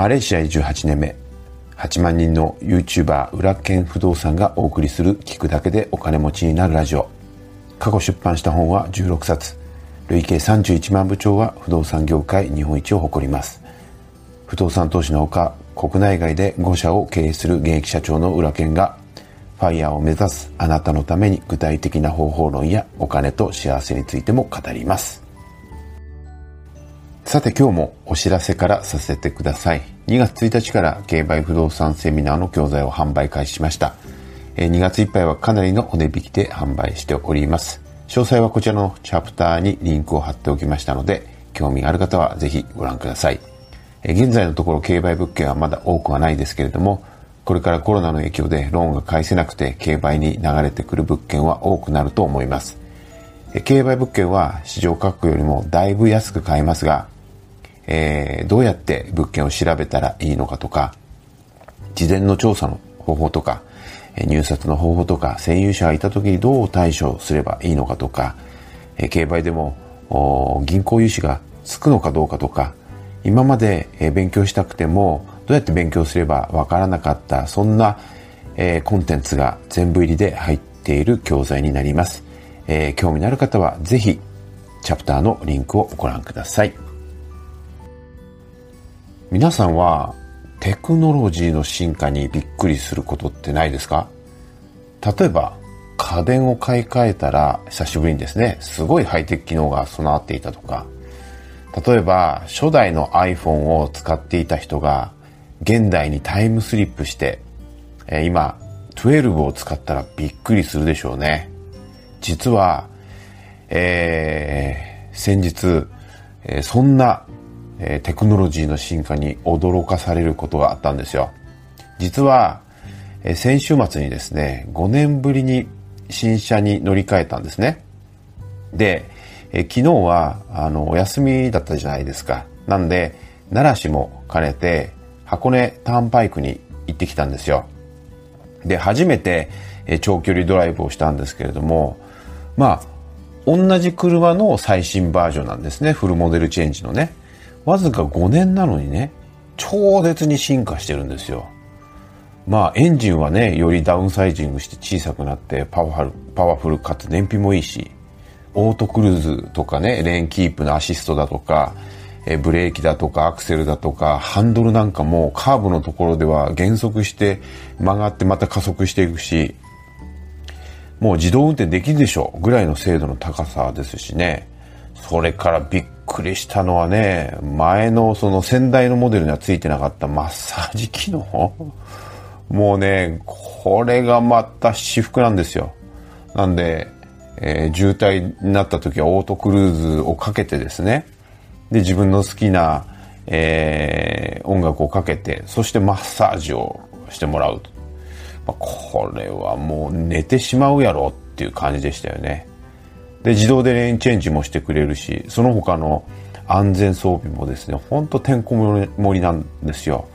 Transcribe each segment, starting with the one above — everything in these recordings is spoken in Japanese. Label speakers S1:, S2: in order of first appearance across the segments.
S1: マレーシア移住8年目。8万人の YouTuber 裏剣不動産がお送りする聞くだけでお金持ちになるラジオ。過去出版した本は16冊。累計31万部長は不動産業界日本一を誇ります。不動産投資のほか国内外で5社を経営する現役社長の裏剣がファイヤーを目指すあなたのために具体的な方法論やお金と幸せについても語ります。さて今日もお知らせからさせてください。2月1日から競売不動産セミナーの教材を販売開始しました。2月いっぱいはかなりのお値引きで販売しております。詳細はこちらのチャプターにリンクを貼っておきましたので興味がある方はぜひご覧ください。現在のところ競売物件はまだ多くはないですけれどもこれからコロナの影響でローンが返せなくて競売に流れてくる物件は多くなると思います。競売物件は市場価格よりもだいぶ安く買えますがえー、どうやって物件を調べたらいいのかとか、事前の調査の方法とか、入札の方法とか、占有者がいた時にどう対処すればいいのかとか、えー、競売でも銀行融資がつくのかどうかとか、今まで、勉強したくてもどうやって勉強すればわからなかったそんな、えー、コンテンツが全部入りで入っている教材になります、えー、興味のある方はぜひチャプターのリンクをご覧ください。皆さんはテクノロジーの進化にびっくりすることってないですか？例えば家電を買い替えたら久しぶりにですね、すごいハイテク機能が備わっていたとか、例えば初代の iPhone を使っていた人が現代にタイムスリップして、え今12を使ったらびっくりするでしょうね。実は、えー、先日、えー、そんなえテクノロジーの進化に驚かされることがあったんですよ。実は、え先週末にですね、5年ぶりに新車に乗り換えたんですね。で、え昨日は、あの、お休みだったじゃないですか。なんで、奈良市も兼ねて、箱根ターンパイクに行ってきたんですよ。で、初めて、え長距離ドライブをしたんですけれども、まあ、同じ車の最新バージョンなんですね。フルモデルチェンジのね。わずか5年なのにね、超絶に進化してるんですよ。まあエンジンはね、よりダウンサイジングして小さくなってパワフル、パワフルかつ燃費もいいし、オートクルーズとかね、レーンキープのアシストだとか、えブレーキだとかアクセルだとか、ハンドルなんかもカーブのところでは減速して曲がってまた加速していくし、もう自動運転できるでしょぐらいの精度の高さですしね。それからびっくりしたのはね、前のその先代のモデルにはついてなかったマッサージ機能？もうね、これがまた私服なんですよ。なんで、えー、渋滞になった時はオートクルーズをかけてですね、で、自分の好きな、えー、音楽をかけて、そしてマッサージをしてもらうと。まあ、これはもう寝てしまうやろっていう感じでしたよね。で、自動でレーンチェンジもしてくれるし、その他の安全装備もですね、ほんとてんこ盛りなんですよ。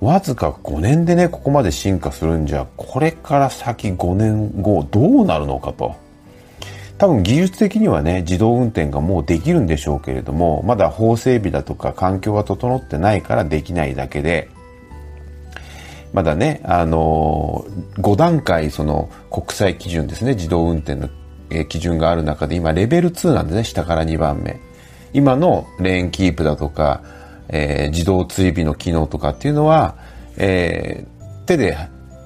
S1: わずか5年でね、ここまで進化するんじゃ、これから先5年後どうなるのかと。多分技術的にはね、自動運転がもうできるんでしょうけれども、まだ法整備だとか環境が整ってないからできないだけで、まだね、あのー、5段階その国際基準ですね、自動運転のえ基準がある中で今レベル2なんですね、下から2番目。今のレーンキープだとか、えー、自動追尾の機能とかっていうのは、えー、手で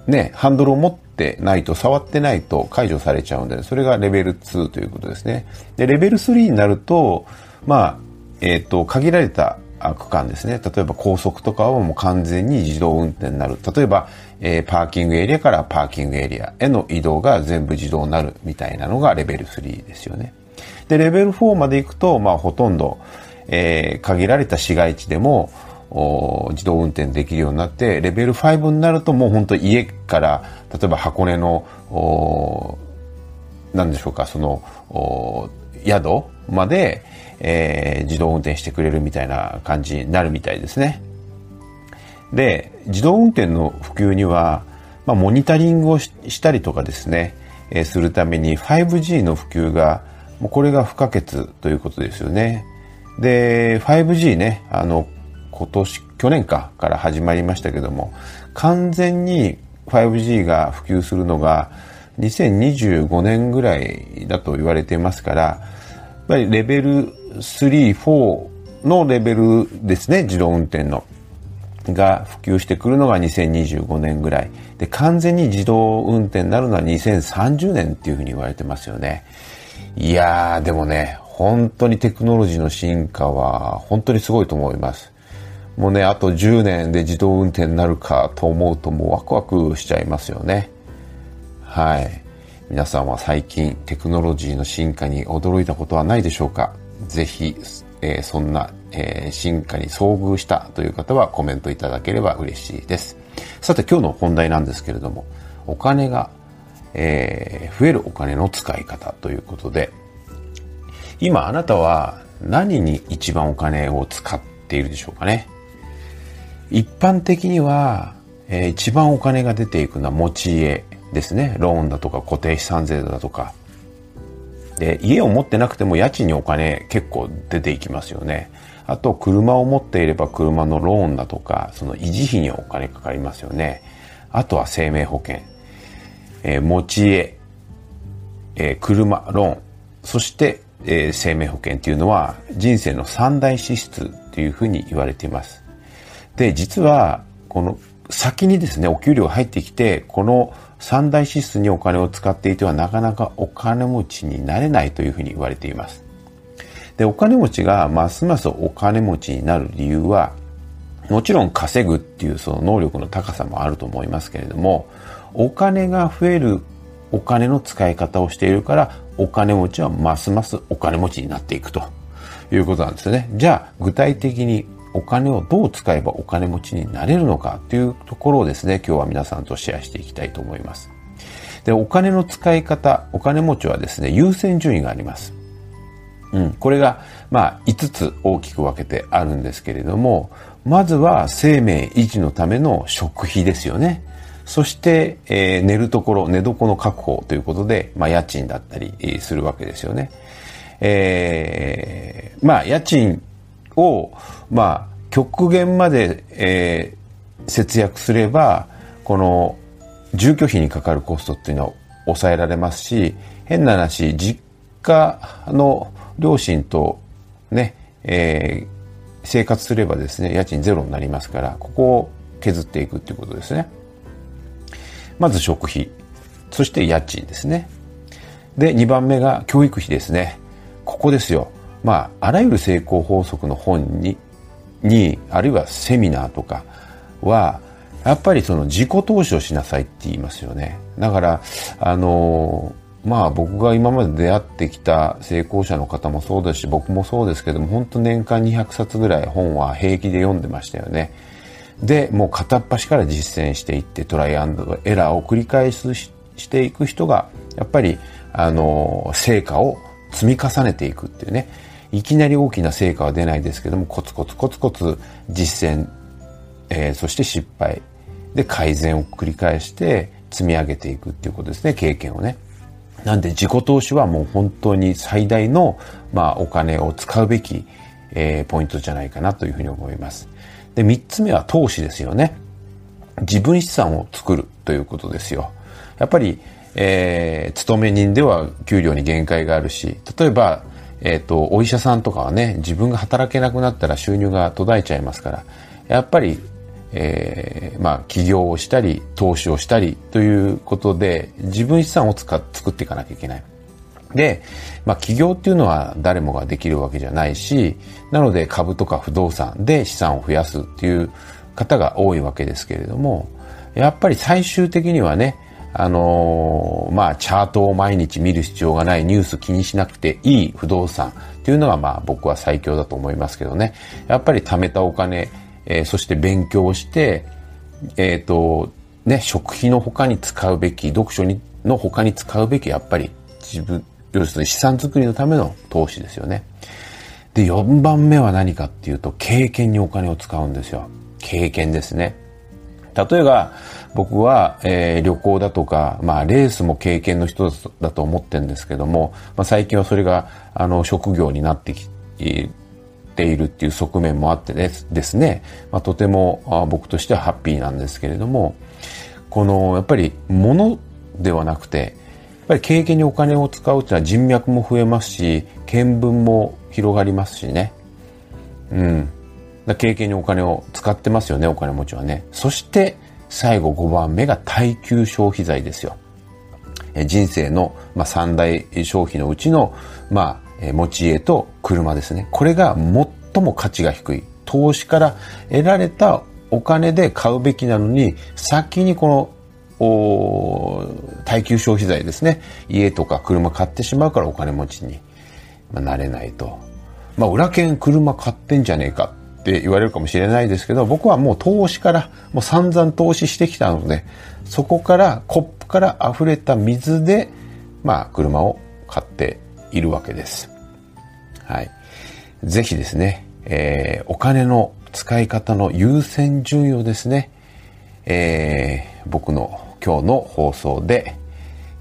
S1: ね、ハンドルを持ってないと、触ってないと解除されちゃうんで、それがレベル2ということですね。で、レベル3になると、まあ、えっ、ー、と、限られた区間ですね。例えば高速とかはもう完全に自動運転になる。例えば、えー、パーキングエリアからパーキングエリアへの移動が全部自動になるみたいなのがレベル3ですよね。で、レベル4まで行くと、まあほとんど、えー、限られた市街地でも自動運転できるようになって、レベル5になるともう本当家から、例えば箱根の、何でしょうか、その、宿まで、えー、自動運転してくれるみたいな感じになるみたいですね。で、自動運転の普及には、まあ、モニタリングをしたりとかですね、えー、するために 5G の普及が、もうこれが不可欠ということですよね。で、5G ね、あの、今年、去年かから始まりましたけども、完全に 5G が普及するのが2025年ぐらいだと言われていますから、やっぱりレベル3、4のレベルですね、自動運転の。が普及してくるのが2025年ぐらい。で、完全に自動運転になるのは2030年っていうふうに言われてますよね。いやー、でもね、本当にテクノロジーの進化は本当にすごいと思います。もうね、あと10年で自動運転になるかと思うともうワクワクしちゃいますよね。はい。皆さんは最近テクノロジーの進化に驚いたことはないでしょうか？ぜひ、えー、そんなえー、進化に遭遇したという方はコメントいただければ嬉しいです。さて今日の本題なんですけれども、お金が、えー、増えるお金の使い方ということで、今あなたは何に一番お金を使っているでしょうかね？一般的には、えー、一番お金が出ていくのは持ち家ですね。ローンだとか固定資産税だとか。で、家を持ってなくても家賃にお金結構出ていきますよね。あと、車を持っていれば車のローンだとか、その維持費にお金かかりますよね。あとは生命保険、えー、持ち家、えー、車、ローン、そして、えー、生命保険っていうのは人生の三大支出というふうに言われています。で、実は、この先にですね、お給料が入ってきて、この三大支出にお金を使っていてはなかなかお金持ちになれないというふうに言われています。で、お金持ちがますますお金持ちになる理由は、もちろん稼ぐっていうその能力の高さもあると思いますけれども、お金が増えるお金の使い方をしているから、お金持ちはますますお金持ちになっていくということなんですね。じゃあ、具体的にお金をどう使えばお金持ちになれるのかというところをですね、今日は皆さんとシェアしていきたいと思います。で、お金の使い方、お金持ちはですね、優先順位があります。うん、これが、まあ、5つ大きく分けてあるんですけれども、まずは生命維持のための食費ですよね。そして、えー、寝るところ、寝床の確保ということで、まあ、家賃だったりするわけですよね。えー、まあ、家賃を、まあ、極限まで、えー、節約すれば、この、住居費にかかるコストっていうのは抑えられますし、変な話、実家の両親とね、えー、生活すればですね、家賃ゼロになりますから、ここを削っていくっていうことですね。まず食費、そして家賃ですね。で、2番目が教育費ですね。ここですよ。まあ、あらゆる成功法則の本に、に、あるいはセミナーとかは、やっぱりその自己投資をしなさいって言いますよね。だから、あのまあ僕が今まで出会ってきた成功者の方もそうですし、僕もそうですけども、本当年間200冊ぐらい本は平気で読んでましたよね。で、もう片っ端から実践していって、トライアンドエラーを繰り返すしていく人が、やっぱり、あの、成果を積み重ねていくっていうね。いきなり大きな成果は出ないですけども、コツコツコツコツ実践、えー、そして失敗で改善を繰り返して積み上げていくっていうことですね、経験をね。なんで自己投資はもう本当に最大の、まあ、お金を使うべき、えー、ポイントじゃないかなというふうに思います。で、三つ目は投資ですよね。自分資産を作るということですよ。やっぱり、えー、勤め人では給料に限界があるし、例えば、えっ、ー、と、お医者さんとかはね、自分が働けなくなったら収入が途絶えちゃいますから、やっぱりえー、まあ、起業をしたり、投資をしたりということで、自分資産を使っ作っていかなきゃいけない。で、まあ、起業っていうのは誰もができるわけじゃないし、なので株とか不動産で資産を増やすっていう方が多いわけですけれども、やっぱり最終的にはね、あのー、まあ、チャートを毎日見る必要がないニュース気にしなくていい不動産っていうのがまあ僕は最強だと思いますけどね。やっぱり貯めたお金、えー、そして勉強して、えっ、ー、と、ね、食費の他に使うべき、読書にの他に使うべき、やっぱり自分、要するに資産作りのための投資ですよね。で、4番目は何かっていうと、経験にお金を使うんですよ。経験ですね。例えば、僕は、えー、旅行だとか、まあ、レースも経験の人だと思ってるんですけども、まあ、最近はそれが、あの、職業になってき、ているっていう側面もあってですね、まあ、とても僕としてはハッピーなんですけれども、このやっぱり物ではなくて、やっぱり経験にお金を使うっていうのは人脈も増えますし、見聞も広がりますしね。うん。経験にお金を使ってますよね、お金持ちはね。そして、最後5番目が耐久消費財ですよ。人生の、まあ、三大消費のうちの、まあ、持ち家と車ですね。これが最も価値が低い。投資から得られたお金で買うべきなのに、先にこの耐久消費財ですね。家とか車買ってしまうからお金持ちになれないと。まあ、裏剣車買ってんじゃねえかって言われるかもしれないですけど、僕はもう投資から、もう散々投資してきたので、そこからコップから溢れた水で、まあ、車を買っているわけです。はい。ぜひですね、えー、お金の使い方の優先順位をですね、えー、僕の今日の放送で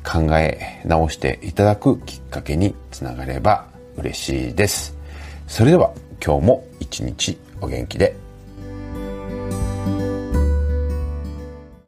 S1: 考え直していただくきっかけにつながれば嬉しいです。それでは今日も一日お元気で。